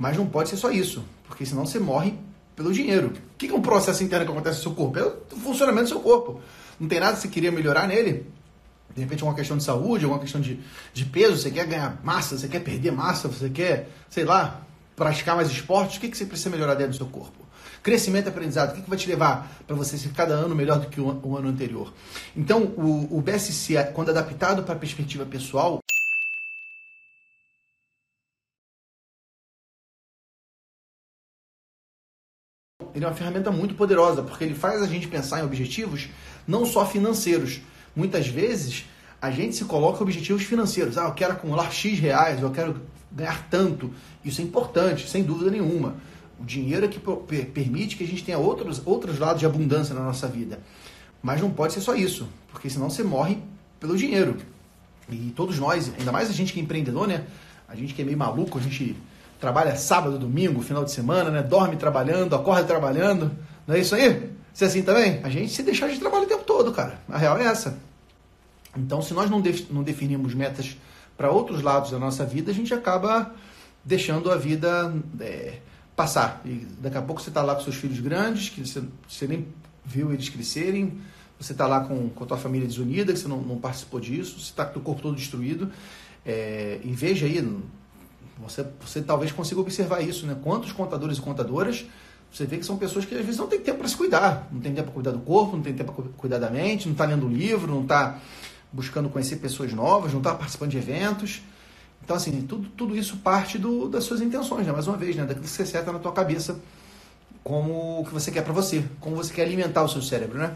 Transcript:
Mas não pode ser só isso, porque senão você morre pelo dinheiro. O que é um processo interno que acontece no seu corpo? É o funcionamento do seu corpo. Não tem nada que você queria melhorar nele. De repente, alguma questão de saúde, alguma questão de, de peso, você quer ganhar massa, você quer perder massa, você quer, sei lá, praticar mais esportes, o que, que você precisa melhorar dentro do seu corpo? Crescimento e aprendizado, o que, que vai te levar para você ser cada ano melhor do que o, o ano anterior? Então, o, o BSC, quando adaptado para a perspectiva pessoal, ele é uma ferramenta muito poderosa, porque ele faz a gente pensar em objetivos não só financeiros. Muitas vezes a gente se coloca objetivos financeiros. Ah, eu quero acumular X reais, eu quero ganhar tanto. Isso é importante, sem dúvida nenhuma. O dinheiro é que permite que a gente tenha outros, outros lados de abundância na nossa vida. Mas não pode ser só isso, porque senão você morre pelo dinheiro. E todos nós, ainda mais a gente que é empreendedor, né? A gente que é meio maluco, a gente trabalha sábado, domingo, final de semana, né? Dorme trabalhando, acorda trabalhando. Não é isso aí? Você é assim também? A gente se deixar de trabalho o tempo todo, cara. A real é essa. Então, se nós não, de, não metas para outros lados da nossa vida, a gente acaba deixando a vida é, passar. E daqui a pouco você está lá com seus filhos grandes, que você, você nem viu eles crescerem, você está lá com, com a tua família desunida, que você não, não participou disso, você está com o corpo todo destruído. É, e veja aí, você, você talvez consiga observar isso, né? Quantos contadores e contadoras você vê que são pessoas que às vezes não tem tempo para se cuidar, não tem tempo para cuidar do corpo, não tem tempo para cuidar da mente, não está lendo livro, não está buscando conhecer pessoas novas, não está participando de eventos. Então, assim, tudo, tudo isso parte do, das suas intenções, né? Mais uma vez, né? Daquilo que você seta na tua cabeça como o que você quer para você, como você quer alimentar o seu cérebro, né?